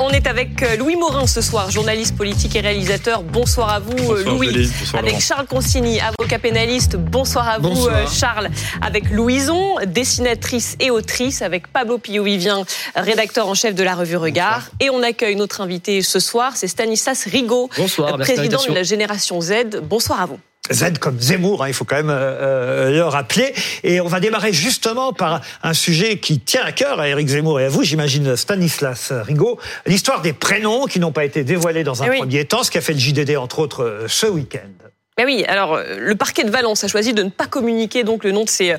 On est avec euh, Louis Morin ce soir, journaliste politique et réalisateur. Bonsoir à vous, euh, Bonsoir, Louis. Bonsoir, avec. Charles Consigny, avocat pénaliste. Bonsoir à vous, Bonsoir. euh, Charles. Avec Louison, dessinatrice et autrice. Avec Pablo Pio-Vivien, rédacteur en chef de la revue Regard. Et on accueille notre invité ce soir, c'est Stanislas Rigaud, président de la génération Z. Bonsoir à vous. Z comme Zemmour, hein, il faut quand même euh, euh, le rappeler. Et on va démarrer justement par un sujet qui tient à cœur à Éric Zemmour et à vous, j'imagine Stanislas Rigaud, l'histoire des prénoms qui n'ont pas été dévoilés dans un oui. premier temps, ce qui a fait le JDD entre autres euh, ce week-end. Ben oui, alors euh, le parquet de Valence a choisi de ne pas communiquer donc le nom de ces, euh,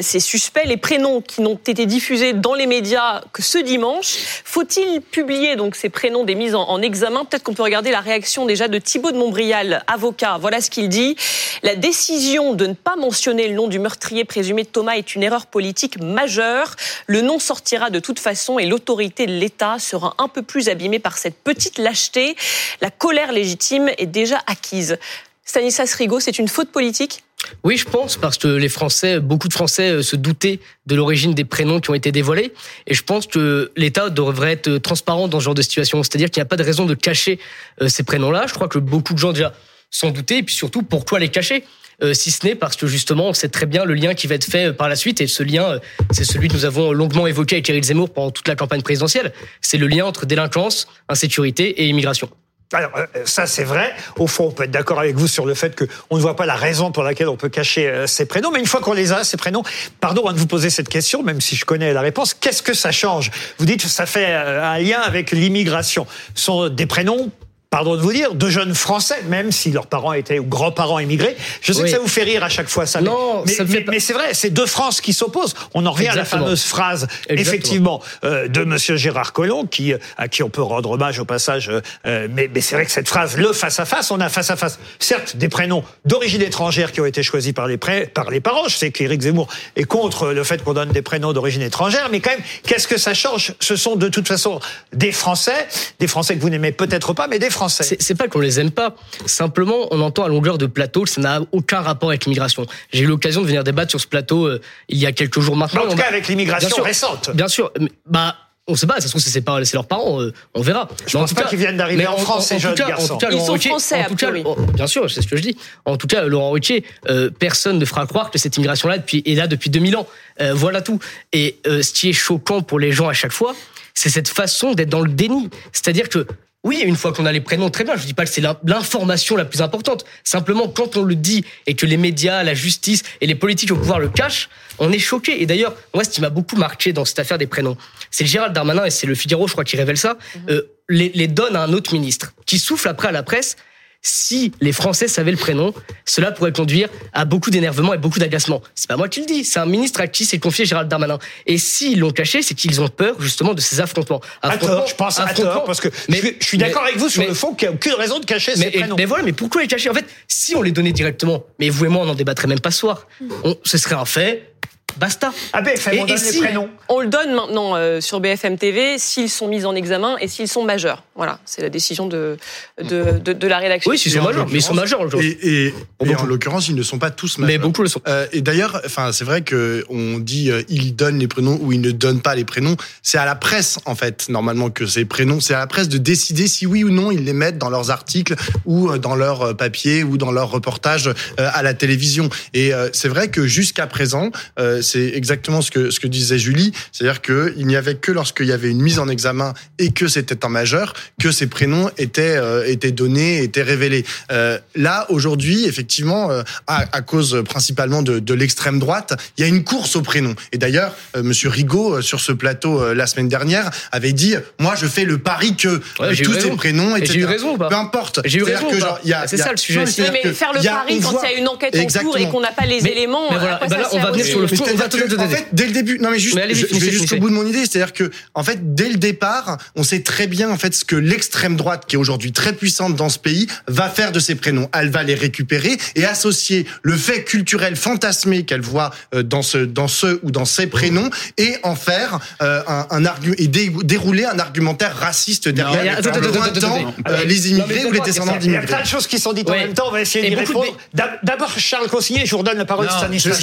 ces suspects, les prénoms qui n'ont été diffusés dans les médias que ce dimanche. Faut-il publier donc ces prénoms des mises en, en examen? Peut-être qu'on peut regarder la réaction déjà de Thibault de Montbrial, avocat. Voilà ce qu'il dit. La décision de ne pas mentionner le nom du meurtrier présumé de Thomas est une erreur politique majeure. Le nom sortira de toute façon et l'autorité de l'État sera un peu plus abîmée par cette petite lâcheté. La colère légitime est déjà acquise. Stanislas Rigaud, c'est une faute politique? Oui, je pense, parce que les Français, beaucoup de Français euh, se doutaient de l'origine des prénoms qui ont été dévoilés. Et je pense que l'État devrait être transparent dans ce genre de situation. C'est-à-dire qu'il n'y a pas de raison de cacher euh, ces prénoms-là. Je crois que beaucoup de gens déjà s'en doutaient. Et puis surtout, pourquoi les cacher? Euh, si ce n'est parce que justement, on sait très bien le lien qui va être fait euh, par la suite. Et ce lien, euh, c'est celui que nous avons longuement évoqué avec Éric Zemmour pendant toute la campagne présidentielle. C'est le lien entre délinquance, insécurité et immigration. Alors euh, ça c'est vrai. Au fond, on peut être d'accord avec vous sur le fait qu'on ne voit pas la raison pour laquelle on peut cacher euh, ces prénoms. Mais une fois qu'on les a, ces prénoms, pardon hein, de vous poser cette question, même si je connais la réponse, qu'est-ce que ça change? Vous dites que ça fait euh, un lien avec l'immigration. Ce sont des prénoms. Pardon de vous dire, de jeunes Français, même si leurs parents étaient ou grands-parents immigrés. Je sais Oui. que ça vous fait rire à chaque fois, ça. Non, mais, ça mais- c'est vrai, c'est deux France qui s'opposent. On en revient à la fameuse phrase, Exactement. effectivement, euh, de Monsieur Gérard Collomb, qui, euh, à qui on peut rendre hommage au passage. euh, mais mais c'est vrai que cette phrase, le face à face, on a face à face, certes, des prénoms d'origine étrangère qui ont été choisis par les par les parents. Je sais qu'Éric Zemmour est contre le fait qu'on donne des prénoms d'origine étrangère, mais quand même, qu'est-ce que ça change? Ce sont de toute façon des Français, des Français que vous n'aimez peut-être pas, mais des Français. C'est c'est pas qu'on les aime pas. Simplement, on entend à longueur de plateau que ça n'a aucun rapport avec l'immigration. J'ai eu l'occasion de venir débattre sur ce plateau euh, il y a quelques jours maintenant. En tout cas, avec l'immigration récente. Bien sûr. mais, Bah, on sait pas. Ça se trouve, c'est leurs parents. euh, on verra. Je pense pas qu'ils viennent d'arriver mais en France, ces jeunes garçons. Cas, Ils Laurent sont Ruquier- français, en a tout cas, priori. oh, bien sûr, c'est ce que je dis. En tout cas, Laurent Ruquier, euh, personne ne fera croire que cette immigration-là est là depuis 2000 ans. Euh, voilà tout. Et euh, ce qui est choquant pour les gens à chaque fois, c'est cette façon d'être dans le déni. C'est-à-dire que oui, une fois qu'on a les prénoms, très bien. Je dis pas que c'est l'in- l'information la plus importante. Simplement, quand on le dit et que les médias, la justice et les politiques au pouvoir le cachent, on est choqué. Et d'ailleurs, moi, ce qui m'a beaucoup marqué dans cette affaire des prénoms, c'est Gérald Darmanin, et c'est le Figaro, je crois, qui révèle ça, euh, les, les donne à un autre ministre, qui souffle après à la presse. Si les Français savaient le prénom, cela pourrait conduire à beaucoup d'énervement et beaucoup d'agacement. C'est pas moi qui le dis, c'est un ministre à qui s'est confié Gérald Darmanin. Et s'ils l'ont caché, c'est qu'ils ont peur justement de ces affrontements. À tort, je pense à affrontements- tort, parce que Mais- je suis, je suis d'accord avec vous sur mais- le fond qu'il n'y a aucune raison de cacher mais, ces prénoms. mais voilà, mais pourquoi les cacher? En fait, si on les donnait directement, mais vous et moi, on n'en débattrait même pas ce soir. On- ce serait un fait, basta. Ah ben, Et- on et donne si- les prénoms. On le donne maintenant euh, sur BFM TV s'ils sont mis en examen et s'ils sont majeurs. Voilà, c'est la décision de, de, de, de la rédaction. Oui, s'ils sont majeurs, mais ils sont majeurs aujourd'hui. Et, en l'occurrence, ils ne sont pas tous majeurs. Mais beaucoup le sont. Euh, et d'ailleurs, enfin, c'est vrai que on dit euh, ils donnent les prénoms ou ils ne donnent pas les prénoms. C'est à la presse en fait normalement que ces prénoms, c'est à la presse de décider si oui ou non ils les mettent dans leurs articles ou euh, dans leurs papiers ou dans leurs reportages euh, à la télévision. Et euh, c'est vrai que jusqu'à présent, euh, c'est exactement ce que ce que disait Julie, c'est-à-dire que il n'y avait que lorsqu'il y avait une mise en examen et que c'était un majeur que ces prénoms étaient euh, étaient donnés, étaient révélés. Euh, là aujourd'hui, effectivement, euh, à, à cause principalement de, de l'extrême droite, il y a une course aux prénoms. Et d'ailleurs, euh, Monsieur Rigaud euh, sur ce plateau euh, la semaine dernière avait dit moi je fais le pari que tous ces prénoms, Et etc. j'ai eu raison ou pas Peu importe. J'ai eu C'est-à-dire raison que, ou pas genre, il y a- C'est ça, le sujet. Oui, mais que faire le pari on quand il y a une enquête en cours et qu'on n'a pas les Mais- éléments, mais voilà, bah là, on va venir sur le fond. On c'est-à-dire va tout- que, tout- en fait, dès le début, non mais juste, Mais je, je vais jusqu'au bout de mon idée, c'est-à-dire que, en fait, dès le départ, on sait très bien en fait ce que l'extrême droite, qui est aujourd'hui très puissante dans ce pays, va faire de ces prénoms. Elle va les récupérer et associer le fait culturel fantasmé qu'elle voit euh, dans ce, dans ce ou dans ces prénoms et en faire euh, un, un argu et dé- dérouler un argumentaire raciste Non, derrière, mais attends, attends, euh, les immigrés ou les descendants Il y a d'immigrés. plein de choses qui sont dites en même temps. On va essayer d'y répondre. D'ab- D'abord, Charles Consigné, je vous redonne la parole, Stanislas.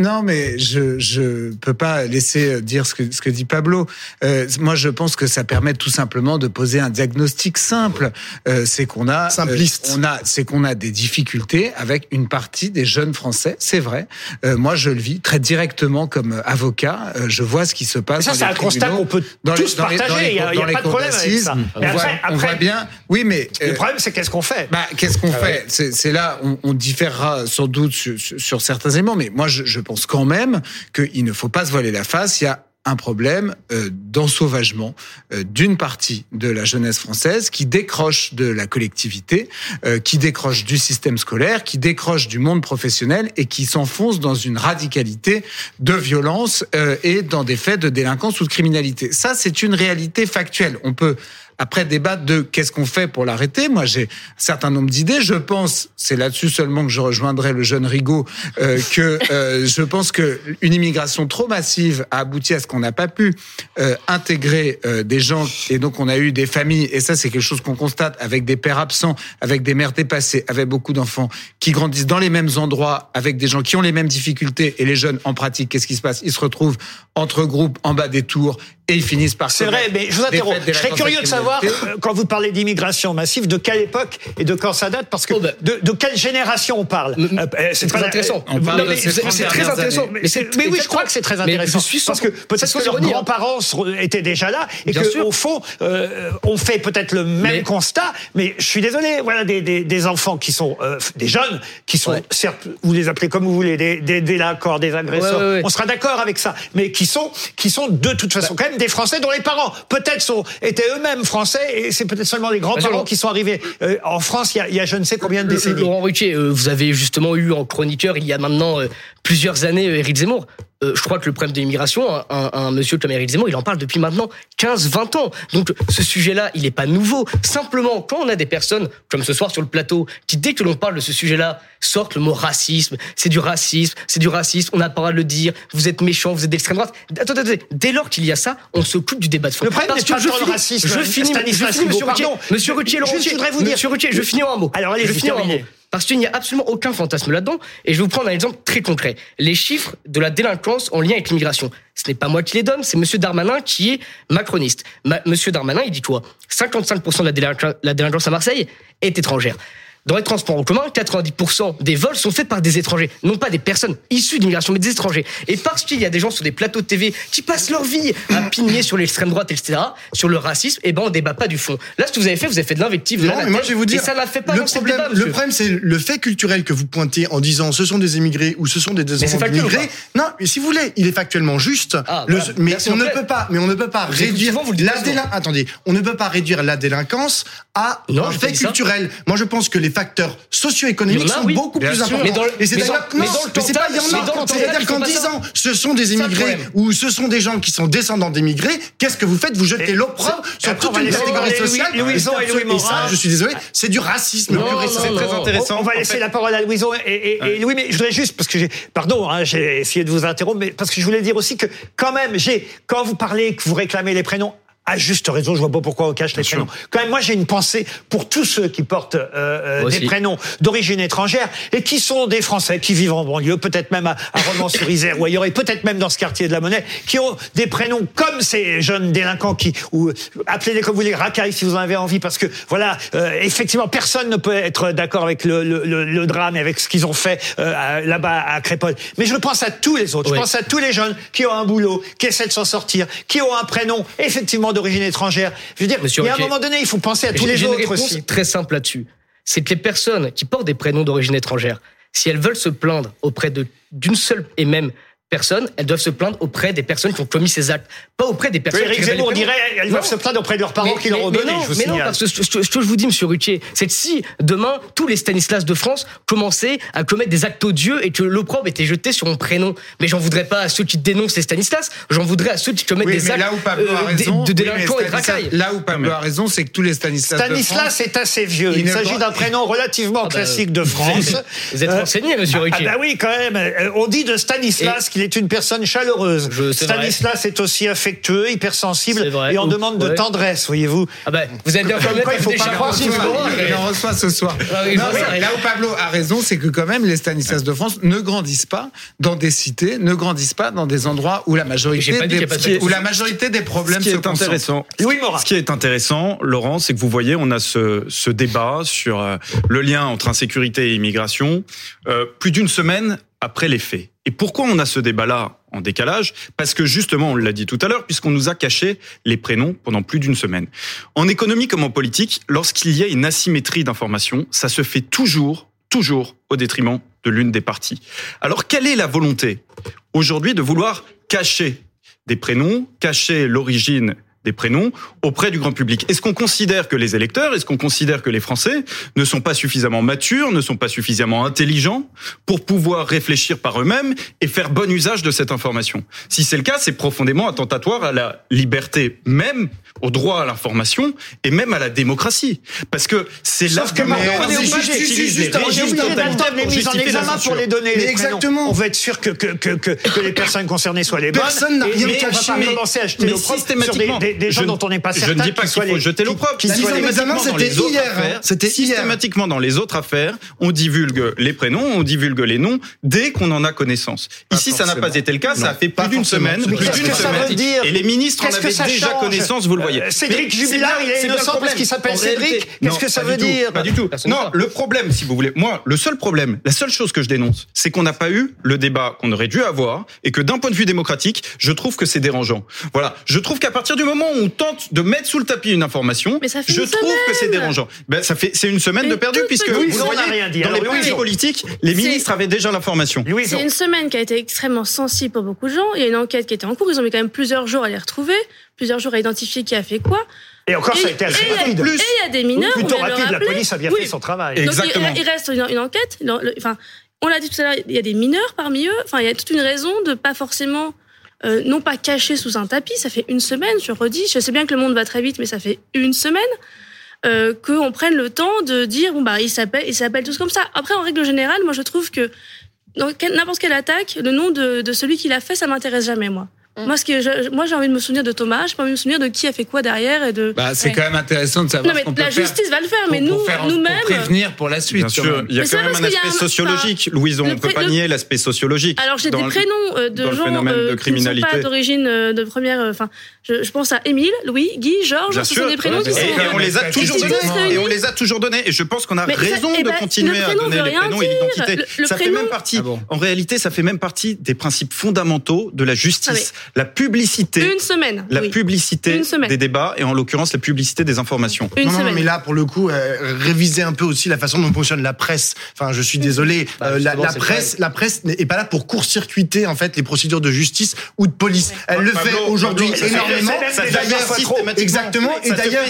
non, mais mais je je peux pas laisser dire ce que ce que dit Pablo. Euh, moi, je pense que ça permet tout simplement de poser un diagnostic simple. Euh, c'est qu'on a Simpliste. euh, on a c'est qu'on a des difficultés avec une partie des jeunes Français. C'est vrai. Euh, moi, je le vis très directement comme avocat. Euh, je vois ce qui se passe. Ça, dans c'est un constat qu'on peut dans les- tous dans les- dans partager. les Il y a, a pas de problème avec ça. On Mais voit, après, on après, voit bien. Oui, mais le euh, problème, c'est qu'est-ce qu'on fait? bah, qu'est-ce qu'on Ah fait? C'est c'est là, on, on différera sans doute sur, sur- sur certains éléments, mais moi, je, je pense même qu'il ne faut pas se voiler la face. Il y a un problème euh, d'ensauvagement euh, d'une partie de la jeunesse française qui décroche de la collectivité, euh, qui décroche du système scolaire, qui décroche du monde professionnel et qui s'enfonce dans une radicalité de violence et dans des faits de délinquance ou de criminalité. Ça, c'est une réalité factuelle. On peut après débattre de qu'est-ce qu'on fait pour l'arrêter. Moi, j'ai un certain nombre d'idées. Je pense, c'est là-dessus seulement que je rejoindrai le jeune Rigaud, euh, que euh, je pense que une immigration trop massive a abouti à ce qu'on n'a pas pu euh, intégrer euh, des gens. Et donc on a eu des familles. Et ça c'est quelque chose qu'on constate avec des pères absents, avec des mères dépassées, avec beaucoup d'enfants qui grandissent dans les mêmes endroits, avec des gens qui ont les mêmes difficultés. Et les jeunes en pratique, qu'est-ce qui se passe? Ils se retrouvent entre groupes en bas des tours et ils finissent par C'est vrai, mais je vous interromps. Je serais curieux de savoir, euh, quand vous parlez d'immigration massive, de quelle époque et de quand ça date, parce que Oh, ben. de, de quelle génération on parle Euh, euh, C'est très intéressant. C'est 30 c'est très intéressant. Mais, oui, je crois que c'est très intéressant. je suis parce que peut-être que leurs hein. grands-parents étaient déjà là et Bien que sûr. au fond, euh, on fait peut-être le même Mais- constat. Mais je suis désolé, voilà des, des, des enfants qui sont euh, des jeunes qui sont Ouais. certes, vous les appelez comme vous voulez, des, délinquants, des agresseurs. On sera d'accord avec ça, mais qui sont qui sont de toute façon quand même des Français dont les parents peut-être sont étaient eux-mêmes français et c'est peut-être seulement les grands-parents Laurent. qui sont arrivés Euh, en France. Il y a, il y a je ne sais combien de Le- décennies. Laurent Ruquier, euh, vous avez justement eu en chroniqueur il y a maintenant euh, plusieurs années euh, Éric Zemmour. Euh, je crois que le problème de l'immigration, un, un- un monsieur comme Éric Zemmour, il en parle depuis maintenant 15-20 ans. Donc ce sujet-là, il n'est pas nouveau. Simplement, quand on a des personnes, comme ce soir sur le plateau, qui dès que l'on parle de ce sujet-là, sortent le mot racisme, c'est du racisme, c'est du racisme, on n'a pas le droit de le dire, vous êtes méchant, vous êtes d'extrême droite. Attendez, attendez, dès lors qu'il y a ça, on se coupe du débat de fond. Le problème n'est pas je tant le finis- racisme, Je finis, je finis, monsieur Ruquier. Monsieur Ruquier, je Ruquier. voudrais vous dire- Monsieur Ruquier, je finis en un mot. Alors, allez, je finis en un mot. Parce qu'il n'y a absolument aucun fantasme là-dedans. Et je vais vous prendre un exemple très concret. Les chiffres de la délinquance en lien avec l'immigration. Ce n'est pas moi qui les donne, c'est Monsieur Darmanin qui est macroniste. Ma- Monsieur Darmanin, il dit quoi? 55% de la délinquance à Marseille est étrangère. Dans les transports en commun, 90% des vols sont faits par des étrangers, non pas des personnes issues d'immigration, mais des étrangers. Et parce qu'il y a des gens sur des plateaux de TV qui passent leur vie à pigner sur l'extrême droite, etc., sur le racisme, eh ben on débat pas du fond. Là, ce que vous avez fait, vous avez fait de l'invective. Non, mais moi je vais vous dire, Et ça fait pas le problème, débat, le problème c'est le fait culturel que vous pointez en disant ce sont des immigrés ou ce sont des descendants d'immigrés. Non, mais si vous voulez, il est factuellement juste. Ah, Le- voilà. mais on ne peut pas, mais on ne peut pas Vous réduire souvent, vous la pas souvent. délin- Attendez, on ne peut pas réduire la délinquance à Non, un fait culturel. Moi, je pense que les facteurs socio-économiques sont oui, beaucoup bien plus sûr. importants. Mais dans le- Et c'est d'ailleurs mais non, mais c'est pas il y en a. C'est-à-dire qu'en font pas ça. disant ce sont des immigrés ou ce sont des gens qui sont descendants d'immigrés, qu'est-ce que vous faites? Vous jetez Et- l'opprobre sur toute une catégorie sociale. Et ça, je suis désolé, c'est du racisme non, très intéressant. On va laisser la parole à Louison et Louis, mais je voudrais juste, parce que j'ai, pardon, hein, j'ai essayé de vous interrompre, mais parce que je voulais dire aussi que quand même, j'ai, quand vous parlez, que vous réclamez les prénoms, à juste raison, je vois pas pourquoi on cache les prénoms. Quand même, moi, j'ai une pensée pour tous ceux qui portent euh, euh, des prénoms d'origine étrangère et qui sont des Français qui vivent en banlieue, peut-être même à, à Romans-sur-Isère ou ailleurs, et peut-être même dans ce quartier de la Monnaie, qui ont des prénoms comme ces jeunes délinquants qui, ou appelez-les comme vous voulez, racailles si vous en avez envie, parce que voilà, euh, effectivement, personne ne peut être d'accord avec le, le, le, le drame et avec ce qu'ils ont fait euh, là-bas à Crépole. Mais je pense à tous les autres. Oui. Je pense à tous les jeunes qui ont un boulot, qui essaient de s'en sortir, qui ont un prénom effectivement d'origine étrangère. Je veux dire, Monsieur il y a un moment donné, il faut penser à tous les une autres aussi. très simple là-dessus. C'est que les personnes qui portent des prénoms d'origine étrangère, si elles veulent se plaindre auprès de d'une seule et même personne, elles doivent se plaindre auprès des personnes qui ont commis ces actes, pas auprès des personnes Eric qui Zemmour prénoms. dirait, elles Non. doivent se plaindre auprès de leurs parents qui leur ont mais donné, non, je vous mais non, parce que ce, ce- ce que je vous dis, Monsieur Ruquier, c'est que si demain tous les Stanislas de France commençaient à commettre des actes odieux et que l'opprobre était jeté sur mon prénom, mais j'en voudrais pas à ceux qui dénoncent les Stanislas, j'en voudrais à ceux qui commettent Oui, des mais actes là où Pablo a euh, raison, de, de oui, mais délinquants et de racailles. Là où Pablo a raison, c'est que tous les Stanislas, de Stanislas France, est assez vieux. Il s'agit d'un prénom relativement bah, classique de France. Vous êtes Euh, renseigné, Monsieur Ah Ruquier. bah oui, quand même. Euh, On dit de Stanislas qu'il il est une personne chaleureuse. Je- c'est vrai. Stanislas est aussi affectueux, hypersensible, C'est vrai. et on Ou- demande de tendresse, voyez-vous. Ah ben, vous êtes bien Comme fermé quoi, il faut pas croire qu'il en reçoit ce soir. Ah Non, mais là où Pablo a raison, c'est que quand même les Stanislas de France ne grandissent pas dans des cités, ne grandissent pas dans des endroits où la majorité, des, de- où la majorité des problèmes Ce qui se est intéressant, Oui, Morin. ce qui est intéressant, Laurent, c'est que vous voyez, on a ce, ce débat sur euh, le lien entre insécurité et immigration euh, plus d'une semaine après les faits. Et pourquoi on a ce débat-là en décalage? Parce que justement, on l'a dit tout à l'heure, puisqu'on nous a caché les prénoms pendant plus d'une semaine. En économie comme en politique, lorsqu'il y a une asymétrie d'information, ça se fait toujours, toujours au détriment de l'une des parties. Alors, quelle est la volonté aujourd'hui de vouloir cacher des prénoms, cacher l'origine des prénoms auprès du grand public. Est-ce qu'on considère que les électeurs, est-ce qu'on considère que les Français ne sont pas suffisamment matures, ne sont pas suffisamment intelligents pour pouvoir réfléchir par eux-mêmes et faire bon usage de cette information? Si c'est le cas, c'est profondément attentatoire à la liberté même, au droit à l'information et même à la démocratie. Parce que c'est là Sauf que on est Juste- on d'attendre les pour mises en examen pour les donner. Mais les prénoms. exactement. On veut être sûr que, que, que, que, que les personnes concernées soient les bonnes. Personne n'a rien on va caché. pas commencer à jeter mais l'opprobre sur des, systématiquement, des, des gens je- dont on n'est pas je certain ne dis pas qu'il faut les- jeter l'opprobre. qui La mise en examen, c'était hier, affaires, C'était hier. Systématiquement, dans les autres affaires, on divulgue les prénoms, on divulgue les noms dès qu'on en a connaissance. Pas Ici, ça n'a pas été le cas. Ça a fait plus d'une semaine. Mais Plus d'une que ça semaine. veut dire Et les ministres en avaient déjà connaissance, vous le voyez. Euh, Cédric Jubilard, il est innocent parce qu'il s'appelle Cédric. Qu'est-ce que ça veut dire Pas du tout. Non, le problème, si vous voulez, moi, le seul problème, la seule chose que je dénonce, c'est qu'on n'a pas eu le débat qu'on aurait dû avoir et que d'un point de vue démocratique, je trouve que c'est dérangeant. Voilà. Je trouve qu'à partir du moment où on tente de mettre sous le tapis une information, Mais ça fait je une trouve que c'est dérangeant. Ben, ça fait, c'est une semaine Une de perdu toute puisque petite vous voyez, rien dit. dans les Alors, Louison. politiques, les C'est- ministres avaient déjà l'information. C'est une semaine qui a été extrêmement sensible pour beaucoup de gens. Il y a une enquête qui était en cours. Ils ont mis quand même plusieurs jours à les retrouver, plusieurs jours à identifier qui a fait quoi. Et encore, ça a été assez et- rapide. Et il y a des mineurs. Plutôt on vient de le rapide, la rappeler. police a bien Oui. fait son travail. Et- Donc, il- Exactement. il, reste une, une enquête. Le- le- Enfin, on l'a dit tout à l'heure, il y a des mineurs parmi eux. Enfin, il y a toute une raison de pas forcément, euh, non pas cacher sous un tapis. Ça fait une semaine, je redis. Je sais bien que le monde va très vite, mais ça fait une semaine euh, qu'on prenne le temps de dire bon bah ils s'appellent, ils s'appellent tous comme ça. Après, en règle générale, moi je trouve que dans n'importe quelle attaque, le nom de, de celui qui l'a fait, ça m'intéresse jamais moi. Mm. Moi, ce que je- moi, j'ai envie de me souvenir de Thomas, j'ai pas envie de me souvenir de qui a fait quoi derrière et de. Bah, c'est Ouais. quand même intéressant de savoir non, mais ce qu'on peut la faire justice va le faire, pour- mais pour nous, faire en- nous-mêmes. pour prévenir pour la suite. Bien sûr, il y a Mais quand même un aspect un- sociologique. Louison, le on peut pas le- nier l'aspect sociologique. Alors j'ai des prénoms euh, de gens de euh, qui ne sont pas d'origine euh, de première. Enfin, je, je pense à Émile, Louis, Guy, Georges. Bien Ce sûr. sont des prénoms qui sont. Et, on les a Et toujours donnés. Et on les a toujours donnés. Et je pense qu'on a raison eh de ben, continuer à donner les rien prénoms et l'identité. Ça fait prénom- même partie. Ah En réalité, ça fait même partie des principes fondamentaux de la justice. La publicité. Une semaine. La oui. publicité Une semaine. des débats et en l'occurrence la publicité des informations. Une non, mais là, pour le coup, euh, réviser un peu aussi la façon dont fonctionne la presse. Enfin, je suis désolé, Bah, euh, la, presse, la presse n'est est pas là pour court-circuiter en fait les procédures de justice ou de police. Elle le Pablo, fait aujourd'hui énormément. ça D'ailleurs, exactement. Et d'ailleurs,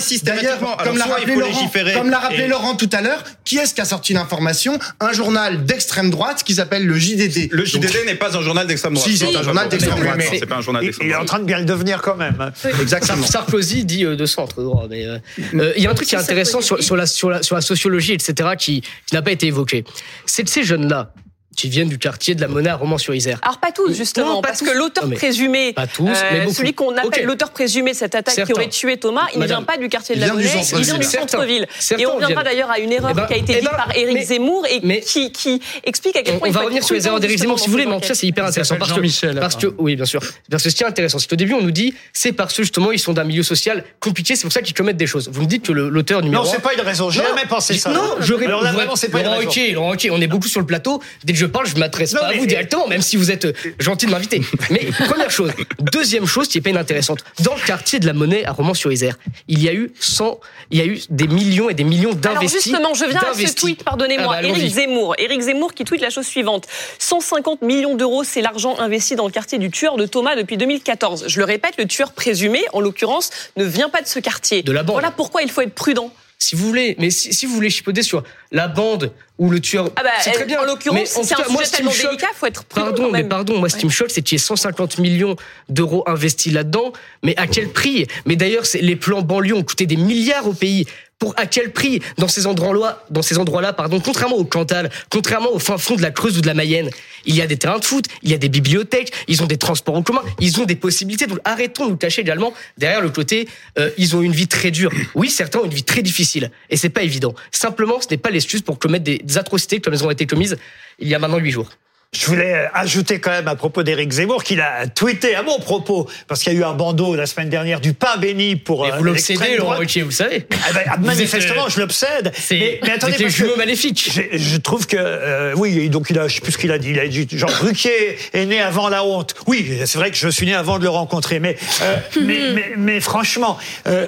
comme l'a rappelé Laurent, légiférer comme l'a rappelé Laurent tout à l'heure, qui est-ce qui a sorti l'information? Un journal d'extrême droite qui s'appelle le JDD. Le JDD n'est pas un journal d'extrême droite. Si, c'est un journal d'extrême droite. Journal Il, est en train de bien le devenir quand même. Exactement. Sar- Sarkozy dit euh, de centre droit, mais euh, euh, il y a un truc qui est intéressant sur, Sarkozy. sur la, sur, la, sur la sociologie, etc., qui, qui n'a pas été évoqué. C'est de ces jeunes-là qui viennent du quartier de la Monnaie à Romans-sur-Isère. Alors pas tous justement, Non, pas parce tous. que l'auteur présumé, pas tous, mais beaucoup. celui qu'on appelle Ok. l'auteur présumé de cette attaque qui aurait tué Thomas, il ne vient pas du quartier de la Monnaie, il vient du centre-ville. Et on reviendra d'ailleurs à une erreur Eh ben, qui a été eh dite ben, par Éric mais- Zemmour et mais- qui, qui explique à quel On, point on il va revenir sur les erreurs d'Éric Zemmour si vous voulez, mais en tout cas c'est hyper intéressant parce que, Jean-Michel, parce que oui bien sûr parce que ce qui est intéressant c'est qu'au début on nous dit c'est parce que justement ils sont d'un milieu social compliqué c'est pour ça qu'ils commettent des choses. Vous me dites que l'auteur numéro Non, c'est pas une raison. J'ai jamais pensé ça. Non, je réponds. Vraiment, c'est pas une Laurent raison. Laurent Ruquier, on est beaucoup sur le plateau. Je parle, je m'adresse pas à vous directement, même si vous êtes euh, gentil de m'inviter. Mais première chose. Deuxième chose qui est pas inintéressante. Dans le quartier de la Monnaie à Romans-sur-Isère, il y a eu 100, il y a eu des millions et des millions Alors d'investis. justement, je viens à ce tweet, pardonnez-moi, Ah bah. Éric Zemmour. Éric Zemmour qui tweet la chose suivante. 150 millions d'euros, c'est l'argent investi dans le quartier du tueur de Thomas depuis 2014. Je le répète, le tueur présumé, en l'occurrence, ne vient pas de ce quartier. De la bande. Voilà pourquoi il faut être prudent. Si vous voulez, mais si, si vous voulez chipoter sur la bande ou le tueur, Ah bah, c'est très bien. en l'occurrence, c'est un cas, moi, sujet tellement me choque- délicat, faut être prudent Pardon, quand mais pardon, moi ce qui me choque, c'est qu'il y ait 150 millions d'euros investis là-dedans, mais à quel prix? Mais d'ailleurs, les plans banlieue ont coûté des milliards au pays. Pour à quel prix dans ces endroits-là, dans ces endroits-là, pardon, contrairement au Cantal, contrairement au fin fond de la Creuse ou de la Mayenne, il y a des terrains de foot, il y a des bibliothèques, ils ont des transports en commun, ils ont des possibilités. Donc arrêtons de nous cacher également derrière le côté, euh, ils ont une vie très dure. Oui, certains ont une vie très difficile et c'est pas évident. Simplement, ce n'est pas l'excuse pour commettre des, atrocités comme elles ont été commises il y a maintenant huit jours. Je voulais ajouter quand même à propos d'Éric Zemmour qu'il a tweeté à mon propos, parce qu'il y a eu un bandeau la semaine dernière du pain béni pour Et euh, vous l'obsédez, Laurent. Ruquier, vous savez. Ah ben, ah, Vous manifestement, euh, je l'obsède. C'est Mais, mais attendez, parce que maléfiques. je, je trouve que euh, oui, donc il a, je sais plus ce qu'il a dit. Il a dit Jean Ruquier est né avant la honte. Oui, c'est vrai que je suis né avant de le rencontrer, mais euh, mais, mais, mais franchement. Euh,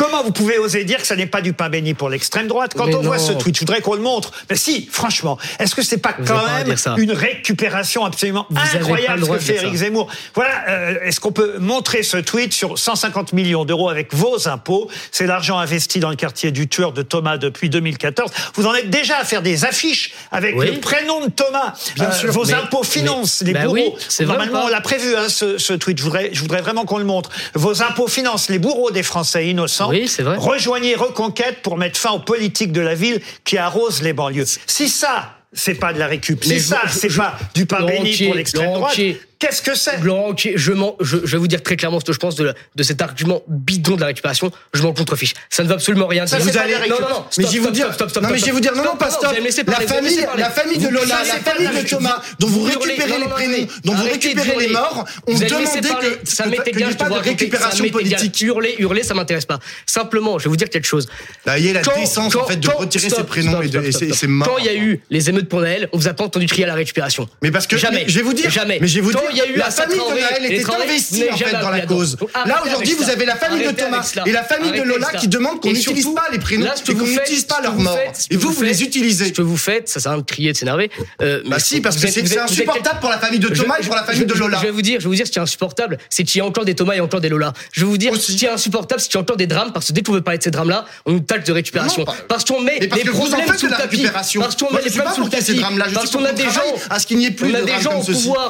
Comment vous pouvez oser dire que ça n'est pas du pain béni pour l'extrême droite Quand Mais on voit ce tweet, je voudrais qu'on le montre. Mais si, franchement, est-ce que c'est pas Vous quand pas même une récupération absolument Vous incroyable le ce que fait Éric. Zemmour? Voilà, euh, est-ce qu'on peut montrer ce tweet sur 150 millions d'euros avec vos impôts? C'est l'argent investi dans le quartier du tueur de Thomas depuis 2014. Vous en êtes déjà à faire des affiches avec Oui. le prénom de Thomas. Bien Euh, sûr, vos mais- impôts financent les bah bourreaux. oui, Normalement, on l'a prévu, hein, ce, ce tweet. Je voudrais, je voudrais vraiment qu'on le montre. Vos impôts financent les bourreaux des Français innocents. Oui, c'est vrai. Rejoignez Reconquête pour mettre fin aux politiques de la ville qui arrosent les banlieues. Si ça, c'est pas de la récup, si ça, c'est pas du pain béni pour l'extrême droite. Qu'est-ce que c'est? Laurent Ruquier, je, m'en- je, je vais vous dire très clairement ce que je pense de, de cet argument bidon de la récupération. Je m'en contrefiche. Ça ne veut absolument rien dire. la récup. non, non, non. Mais je vais vous dire, stop, stop, stop, non mais je vais vous dire, non, non, pas stop, vous allez La vous allez famille, la famille de Vous Lola, la famille de Thomas, dont vous Vous récupérez les prénoms, dont vous récupérez les morts, on Vous allez demandait que ça que- m'est qu'il n'y égal ait pas de vous récupération politique. Hurler, hurler, ça m'intéresse pas. Simplement, je vais vous dire quelque chose. Là, il y a la décence en fait de retirer ses prénoms et de- stop, et stop, c'est stop. c'est mort. Quand il y a eu les émeutes pour Naël, on vous a pas entendu crier à la récupération. Mais parce que jamais. mais je vais vous dire, jamais. mais je vais vous dire, il y a eu la famille de Naël était investie vous en fait dans la cause. Là aujourd'hui, vous avez la famille de Thomas et la famille de Lola qui demandent qu'on n'utilise pas les prénoms et qu'on vous n'utilise pas leurs vous morts. Et vous, vous vous les utilisez. Ce que vous faites, ça sert à de crier, de s'énerver. Euh, Bah si, parce vous que c'est vous vous insupportable pour la famille de Thomas et pour la famille de Lola. Je vais vous dire, je vais vous dire ce qui est insupportable, c'est qu'il y a encore des Thomas et encore des Lola. Je vais vous dire ce qui est insupportable, c'est qu'il y a encore des drames parce que dès qu'on veut parler de ces drames-là, on nous taxe de récupération. Parce qu'on met vous en problèmes sous le tapis. récupération. Parce qu'on met pas problèmes sous le tapis. Parce qu'on a des gens à ce qu'il n'y ait plus de des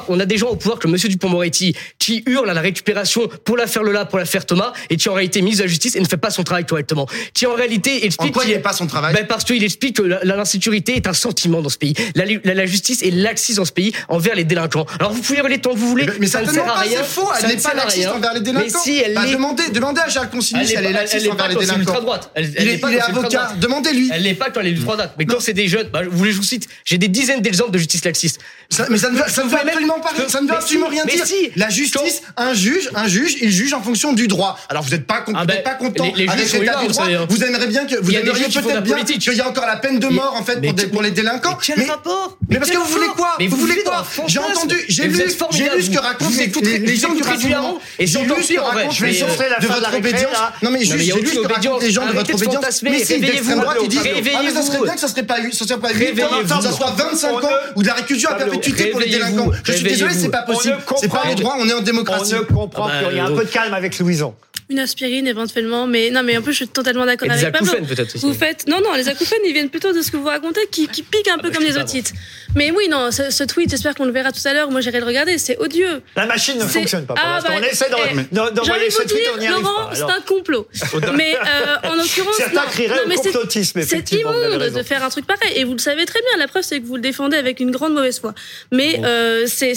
on a des gens au pouvoir comme Monsieur Dupont-Moretti qui hurle à la récupération pour l'affaire Lola, pour l'affaire Thomas, et qui en réalité mise à la justice et ne fait pas son travail correctement. Qui en réalité explique En quoi il fait pas son travail Ben parce qu'il explique que la- la- l'insécurité est un sentiment dans ce pays. La, la- la justice est laxiste dans ce pays envers les délinquants. Alors vous pouvez hurler tant que vous voulez, Mais, mais ça ne sert à pas, rien. c'est faux. Elle ne n'est pas laxiste envers les Mais délinquants. si, elle Bah, l'est. demandez, demandez à Charles Consigny si elle est laxiste est envers les délinquants. Elle, elle Il est est, pas il est avocat. Demandez-lui. Elle n'est pas quand elle est ultra droite. Mais quand c'est des jeunes, bah, vous voulez que je vous cite J'ai des dizaines d'exemples de justice laxiste. Ça- mais ça ne veut, ça absolument pas, ça ne veut mais absolument rien mais dire. si. La justice, un juge, un juge, il juge en fonction du droit. Alors vous n'êtes pas, Ah ben, pas content les- les avec l'état du vous droit. hein. Vous aimeriez bien que, vous a aimeriez qui peut-être bien qu'il y ait encore la peine de mort en fait pour, des- quel- pour les délinquants. Mais quel rapport mais parce que vous voulez quoi Vous voulez quoi. J'ai entendu, j'ai lu, j'ai lu ce que racontent les, gens du. Haron, et J'ai c'est lu ce que racontent les gens de votre obédience. Non mais juste, a j'ai lu ce que racontent les gens de votre obédience. Mais si, d'extrême droite, ils disent, ah mais ça serait bien que ça serait pas, ça serait pas 8 ans, Réveillez-vous. que ça soit 25 On ans ou de la réclusion à perpétuité pour les délinquants. Je suis désolé, c'est pas possible. C'est pas comprend- le droit, on est en On démocratie. ne comprend Ah bah, plus rien. Un euh, peu de calme avec Louison. Une aspirine éventuellement, mais non, mais en plus je suis totalement d'accord avec Pablo. acouphènes peut-être aussi. Vous faites non non les acouphènes ils viennent plutôt de ce que vous racontez qui, qui piquent un peu bah, comme les titres. Mais oui non ce, ce tweet j'espère qu'on le verra tout à l'heure. Moi j'irai le regarder c'est odieux. La machine ne fonctionne pas pour Ah, bah, On essaie eh, d'envoyer de ce vous tweet, on arrive Laurent c'est un complot. mais euh, en l'occurrence Certains non. crieraient complotisme, C'est immonde de faire un truc pareil et vous le savez très bien. La preuve c'est que vous le défendez avec une grande mauvaise foi. Mais euh, c'est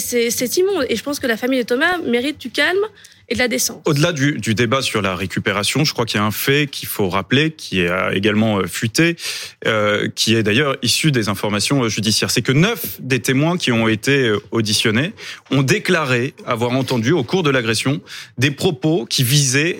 et je pense que la famille de Thomas mérite du calme et de la décence. Au-delà du, débat sur la récupération, je crois qu'il y a un fait qu'il faut rappeler, qui a également euh, fuité, euh, qui est d'ailleurs issu des informations euh, judiciaires. C'est que neuf des témoins qui ont été auditionnés ont déclaré avoir entendu au cours de l'agression des propos qui visaient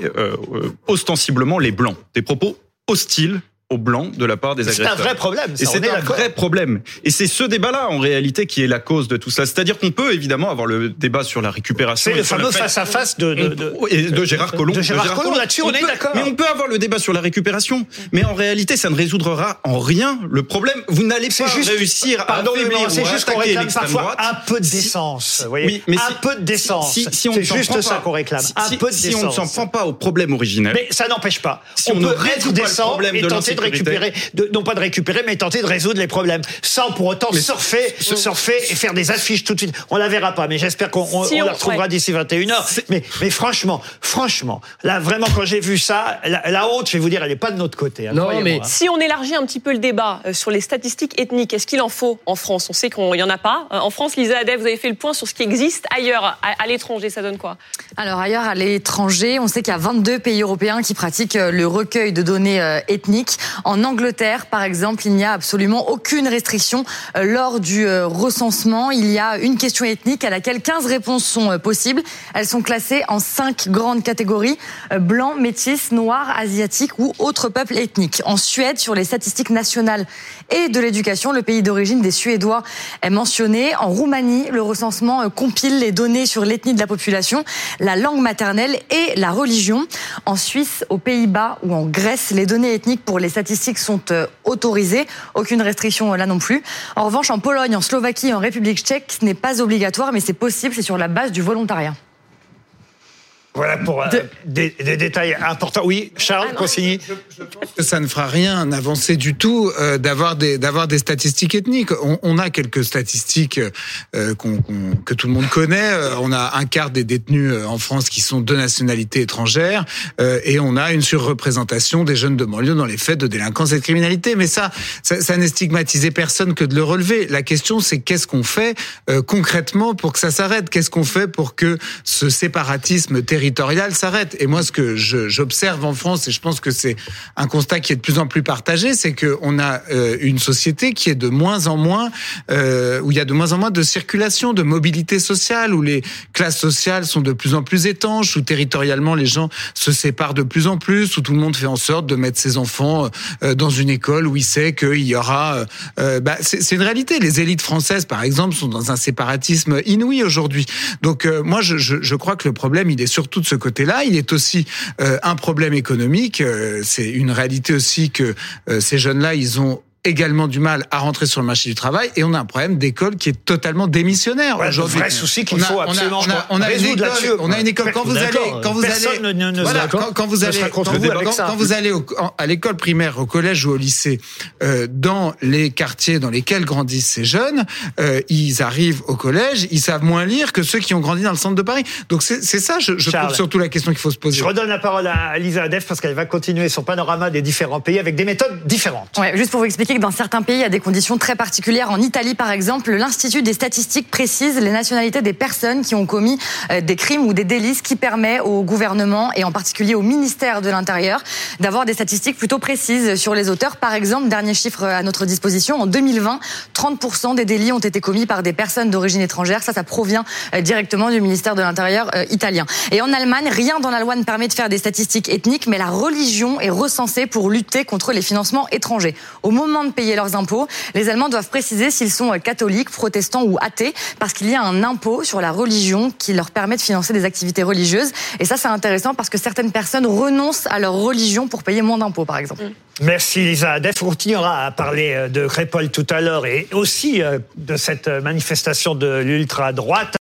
ostensiblement les blancs, des propos hostiles aux blancs de la part des C'est agresseurs. un vrai problème. Et ça, c'est est un vrai problème. Et c'est ce débat-là, en réalité, qui est la cause de tout ça. C'est-à-dire qu'on peut évidemment avoir le débat sur la récupération. C'est le fameux face-à-face de, de, de- et de Gérard Collomb. de Gérard Collomb. Là-dessus, on est d'accord. Mais on peut avoir le débat sur la récupération. Mais en réalité, ça ne résoudra en rien le problème. Vous n'allez pas C'est juste- réussir à affaiblir c'est juste qu'on réclame parfois droite. un peu de décence. si- vous voyez oui, mais un si- peu de décence. Si, si c'est juste ça qu'on réclame. si- un si- peu de si décence. on ne s'en prend pas au problème originel, Mais ça n'empêche pas. Si on, ne résout pas le problème de tenter de récupérer, de, non pas de récupérer, mais tenter de résoudre les problèmes, sans pour autant surfer, surfer et faire des affiches tout de suite. On la verra pas, mais j'espère qu'on on- Si on on- la retrouvera ouais. d'ici 21h. Mais, mais franchement, franchement, là vraiment quand j'ai vu ça, la, la honte, je vais vous dire, elle est pas de notre côté. hein, Non, mais hein. Si on élargit un petit peu le débat euh, sur les statistiques ethniques, est-ce qu'il en faut en France? On sait qu'il n'y en a pas. Euh, En France, Lisa Adef, vous avez fait le point sur ce qui existe ailleurs, à, à l'étranger. Ça donne quoi? Alors ailleurs, à l'étranger, on sait qu'il y a 22 pays européens qui pratiquent euh, le recueil de données ethniques. En Angleterre, par exemple, il n'y a absolument aucune restriction euh, lors du euh, recensement. Il y a une question ethnique à laquelle 15 réponses sont euh, possibles. Elles sont classées en cinq grandes catégories blanc, métis, noir, asiatique ou autres peuples ethniques. En Suède, sur les statistiques nationales et de l'éducation, le pays d'origine des Suédois est mentionné. En Roumanie, le recensement compile les données sur l'ethnie de la population, la langue maternelle et la religion. En Suisse, aux Pays-Bas ou en Grèce, les données ethniques pour les statistiques sont euh, autorisées. Aucune restriction euh, là non plus. En revanche, en Pologne, en Slovaquie en République tchèque, ce n'est pas obligatoire, mais c'est possible, c'est sur la base du volontariat. Voilà pour euh, des, des détails importants. Oui, Charles Ah non. Consigny. que ça ne fera rien avancer du tout euh, d'avoir des d'avoir des statistiques ethniques. On, on a quelques statistiques euh, que tout le monde connaît. Euh, On a un quart des détenus euh, en France qui sont de nationalité étrangère euh, et on a une surreprésentation des jeunes de banlieue dans les faits de délinquance et de criminalité. Mais ça, ça, ça n'est stigmatisé personne que de le relever. La question, c'est qu'est-ce qu'on fait euh, concrètement pour que ça s'arrête? Qu'est-ce qu'on fait pour que ce séparatisme territorial s'arrête Et moi, ce que j'observe en France, et je pense que c'est un constat qui est de plus en plus partagé, c'est que on a euh, une société qui est de moins en moins, euh, où il y a de moins en moins de circulation, de mobilité sociale, où les classes sociales sont de plus en plus étanches, où territorialement les gens se séparent de plus en plus, où tout le monde fait en sorte de mettre ses enfants euh, dans une école où il sait qu'il y aura. bah, c'est une réalité. Les élites françaises, par exemple, sont dans un séparatisme inouï aujourd'hui. Donc moi, je crois que le problème, il est surtout de ce côté-là. Il est aussi euh, un problème économique. Euh, c'est une réalité aussi que euh, ces jeunes-là, ils ont également du mal à rentrer sur le marché du travail et on a un problème d'école qui est totalement démissionnaire Ouais, aujourd'hui. vrai souci qu'il On a- faut on a- absolument on a, on a une résoudre école, là-dessus. on a une école quand vous allez quand vous Personne allez voilà, quand, quand vous allez quand vous quand- vous allez au- en- à l'école primaire, au collège ou au lycée, euh, dans les quartiers dans lesquels grandissent ces jeunes, euh, ils arrivent au collège, ils savent moins lire que ceux qui ont grandi dans le centre de Paris. Donc c'est c'est ça, je, je Charles. trouve surtout la question qu'il faut se poser. Je redonne la parole à Lisa Adef parce qu'elle va continuer son panorama des différents pays avec des méthodes différentes. Ouais, juste pour vous expliquer dans certains pays, a des conditions très particulières. En Italie, par exemple, l'Institut des statistiques précise les nationalités des personnes qui ont commis euh, des crimes ou des délits, ce qui permet au gouvernement et en particulier au ministère de l'Intérieur d'avoir des statistiques plutôt précises sur les auteurs. Par exemple, dernier chiffre à notre disposition, en 2020, 30% des délits ont été commis par des personnes d'origine étrangère. Ça, ça provient euh, directement du ministère de l'Intérieur euh, italien. Et en Allemagne, rien dans la loi ne permet de faire des statistiques ethniques, mais la religion est recensée pour lutter contre les financements étrangers. Au moment de payer leurs impôts, les Allemands doivent préciser s'ils sont euh, catholiques, protestants ou athées, parce qu'il y a un impôt sur la religion qui leur permet de financer des activités religieuses. Et ça, c'est intéressant parce que certaines personnes renoncent à leur religion pour payer moins d'impôts, par exemple. Merci Lisa Adef. On continuera à parler euh, de Crépol tout à l'heure et aussi euh, de cette manifestation de l'ultra-droite.